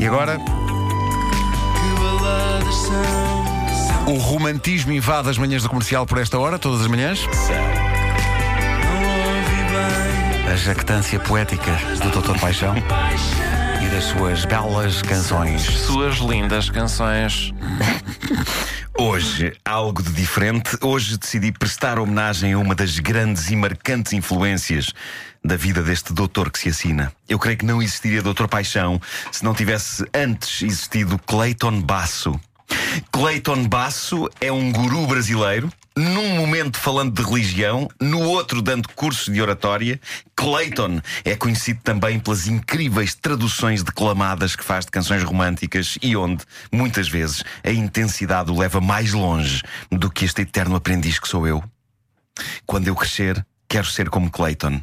E agora, o romantismo invade as manhãs do comercial por esta hora, todas as manhãs. A jactância poética do Doutor Paixão e das suas belas canções. Suas lindas canções. Hoje, algo de diferente. Hoje decidi prestar homenagem a uma das grandes e marcantes influências da vida deste doutor que se assina. Eu creio que não existiria Doutor Paixão se não tivesse antes existido Clayton Basso. Clayton Basso é um guru brasileiro, num momento falando de religião, no outro dando cursos de oratória. Clayton é conhecido também pelas incríveis traduções declamadas que faz de canções românticas e onde, muitas vezes, a intensidade o leva mais longe do que este eterno aprendiz que sou eu. Quando eu crescer, quero ser como Clayton.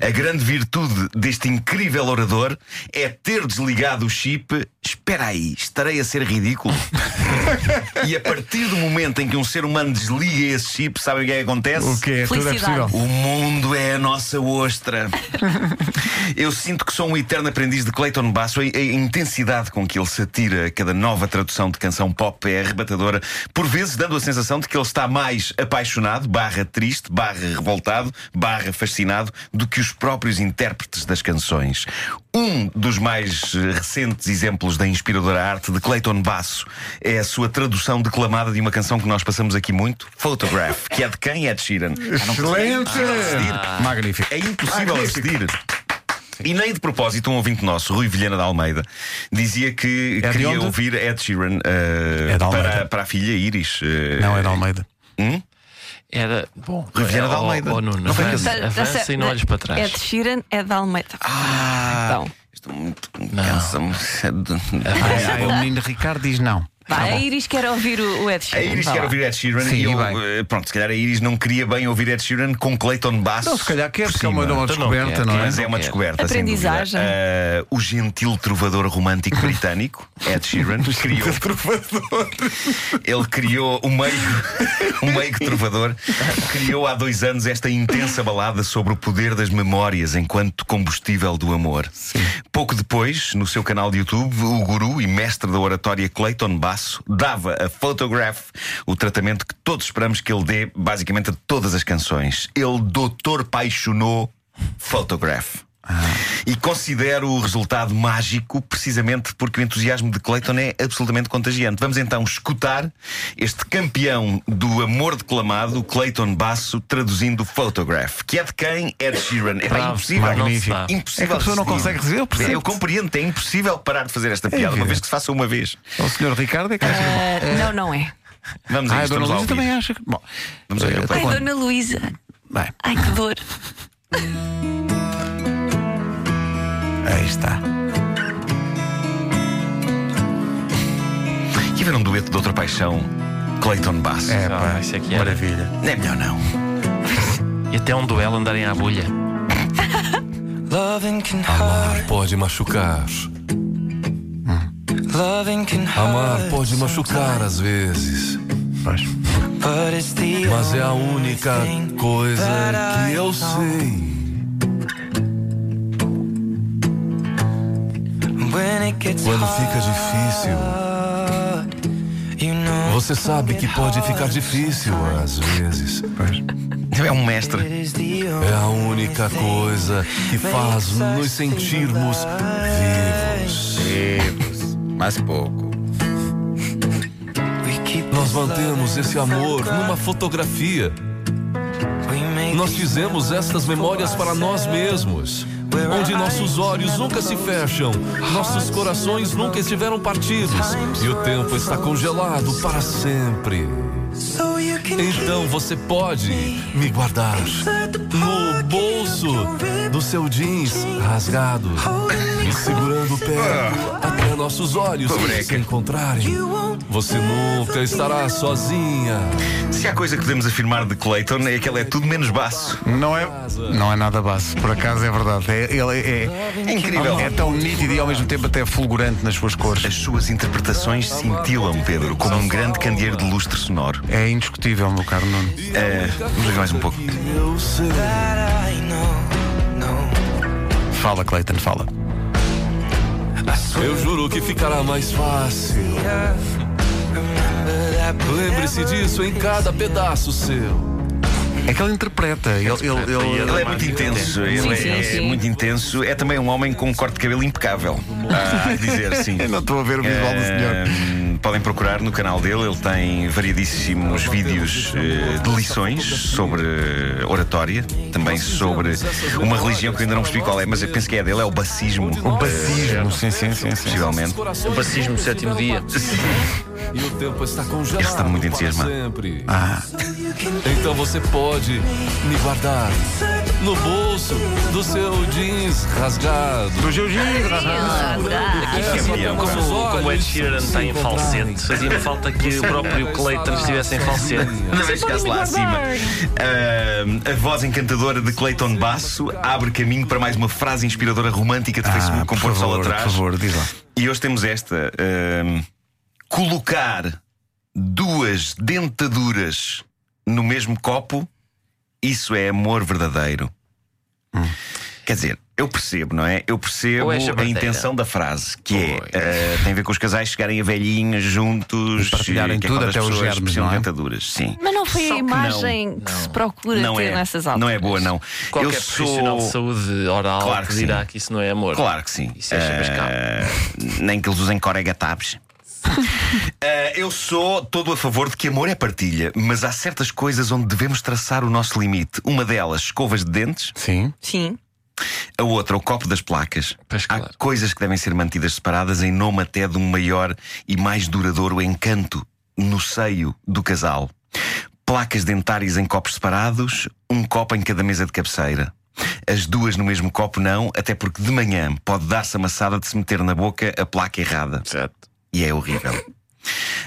A grande virtude deste incrível orador é ter desligado o chip. Espera aí, estarei a ser ridículo. e a partir do momento em que um ser humano desliga esse chip, sabem o que é que acontece? O que é? Tudo é possível. O mundo é a nossa ostra. Eu sinto que sou um eterno aprendiz de Clayton Basso. A, a intensidade com que ele se atira a cada nova tradução de canção pop é arrebatadora, por vezes dando a sensação de que ele está mais apaixonado, barra triste, barra revoltado, barra fascinado, do que os próprios intérpretes das canções. Um dos mais eh, recentes exemplos da inspiradora arte de Clayton Basso é a sua tradução declamada de uma canção que nós passamos aqui muito, Photograph, que é de quem? Ed Sheeran. Excelente! assistir. Magnífico. É impossível assistir. E nem de propósito, um ouvinte nosso, Rui Vilhena de Almeida, dizia que É queria ouvir Ed Sheeran eh, É para, para a filha Iris. eh, Não, é de Almeida. Era. Bom. Riviera de ó- Almeida. ó, Nuno, Não avança, tá avança e não olhes para É trás. de Sheeran, é de Almeida. Ah, Então. estou muito cansa-me. Ai, ai, o menino Ricardo diz não. Vai, a Iris quer ouvir o, Ed A Sheeran. Iris vá quer lá. ouvir Ed Sheeran Sim, e eu, bem. eh, pronto, se calhar a Iris não queria bem ouvir Ed Sheeran com Clayton Basso. Não, se calhar quer, por porque é uma Então não descoberta, quer, não é? Mas é não uma descoberta. Aprendizagem. Ah, o gentil trovador romântico britânico, Ed Sheeran, criou. Ele criou o meio, o meio trovador, criou há dois anos esta intensa balada sobre o poder das memórias enquanto combustível do amor. Pouco depois, no seu canal de YouTube, o guru e mestre da oratória Clayton Dava a Photograph o tratamento que todos esperamos que ele dê, basicamente, a todas as canções. Ele doutor paixonou Photograph. E considero o resultado mágico precisamente porque o entusiasmo de Clayton é absolutamente contagiante. Vamos então escutar este campeão do amor declamado, Clayton Basso, traduzindo Photograph, que é de quem? Ed Sheeran. É Bravo, impossível. Magnífico. dá. Impossível. É que a pessoa não consegue dizer, eu percebo. Eu compreendo, é impossível parar de fazer esta piada, uma vez que se faça uma vez. O senhor Ricardo é que acha que Ah, não, não é. Vamos a Ah, a isto, Dona vamos lá Luísa também acha que. Bom, Vamos o Ai. Dona Luísa. Ai, que dor. aí está. E ver um dueto de outra paixão, Clayton Basso. É, Ah, pá, isso é que era. maravilha. Não é melhor não. E até um duelo andarem à bolha. Amar pode machucar. Amar pode machucar às vezes. Mas é a única coisa que eu sei. Quando fica difícil, você sabe que pode ficar difícil às vezes. É um mestre. É a única coisa que faz nos sentirmos vivos. Mais pouco. Nós mantemos esse amor numa fotografia. Nós fizemos estas memórias para nós mesmos. Onde nossos olhos nunca se fecham, nossos corações nunca estiveram partidos e o tempo está congelado para sempre. Então você pode me guardar no bolso do seu jeans rasgado e segurando perto até nossos olhos se encontrarem. Você nunca estará sozinha. Se há coisa que podemos afirmar de Clayton é que ele é tudo menos baço. Não é, não é nada baixo, por acaso é verdade. É, ele é, É incrível. é tão nítido e ao mesmo tempo até fulgurante nas suas cores. As suas interpretações cintilam, Pedro, como um grande candeeiro de lustre sonoro. É indiscutível, meu caro Nuno. Eh, vamos ver mais um pouco. Fala, Clayton, fala. Eu juro que ficará mais fácil. Lembre-se disso em cada pedaço seu. É que ele interpreta. Ele, ele, ele, Ele é muito intenso, ele Sim, é, sim, é sim. muito intenso. É também um homem com um corte de cabelo impecável. Ah, há de dizer, sim. Eu não estou a ver o visual do senhor. Podem procurar no canal dele, ele tem variedíssimos vídeos eh, de lições sobre eh, oratória, também sobre uma religião que eu ainda não percebi qual é, mas eu penso que é dele, é o bacismo. O bacismo, sim, sim, sim. sim. Possivelmente. O bacismo sétimo dia. E o tempo está congelado. Está muito entusiasmado. Sempre. Ah, Então você pode me guardar no bolso do seu jeans rasgado. do jiu-jitsu. campeão, Como, pá. como o Ed Sheeran está em falsete, fazia falta que o próprio Clayton estivesse em falsete. Vez chegasse lá acima. Ahm, a voz encantadora de Clayton Basso abre caminho para mais uma frase inspiradora romântica de Ah, Facebook com por pôr sol favor, por atrás. favor, diz lá. E hoje temos esta: ahm, colocar duas dentaduras no mesmo copo, isso é amor verdadeiro. Quer dizer, eu percebo, não é? Eu percebo é a intenção da frase, que é ah, tem a ver com os casais chegarem a velhinhos juntos E partilharem que é tudo, quando até as os germes, não é? dentaduras. Sim. Mas não foi Só a que não. imagem que se procura Não ter é, nessas alturas. não é boa, não. Qualquer eu profissional de sou. saúde oral Claro que dirá sim. que isso não é amor. Claro que sim. Isso é. Ah, nem que eles usem coregatabs. Ah, eu sou todo a favor de que amor é partilha, mas há certas coisas onde devemos traçar o nosso limite. Uma delas, escovas de dentes, Sim. Sim. a outra, o copo das placas. Pois, Há claro. coisas que devem ser mantidas separadas em nome até de um maior e mais duradouro encanto no seio do casal. Placas dentárias em copos separados, um copo em cada mesa de cabeceira. As duas no mesmo copo não, até porque de manhã pode dar-se a maçada de se meter na boca a placa errada. Certo. E é horrível.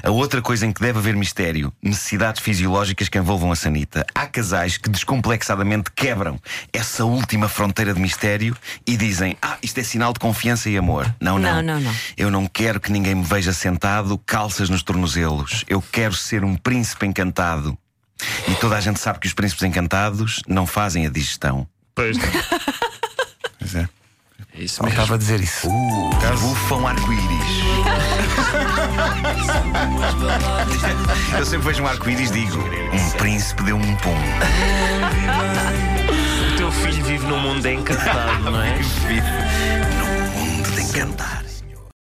A outra coisa em que deve haver mistério: necessidades fisiológicas que envolvam a sanita. Há casais que descomplexadamente quebram essa última fronteira de mistério e dizem: Ah, isto é sinal de confiança e amor. Não, não. Não, não, não. Eu não quero que ninguém me veja sentado, calças nos tornozelos. Eu quero ser um príncipe encantado. E toda a gente sabe que os príncipes encantados não fazem a digestão. Pois não. Pois é. É isso mesmo. Faltava dizer isso. Bufam arco-íris. Eu sempre vejo um arco-íris e digo: Um príncipe deu um pum. O teu filho vive num mundo encantado, não é? Vive no mundo de encantar.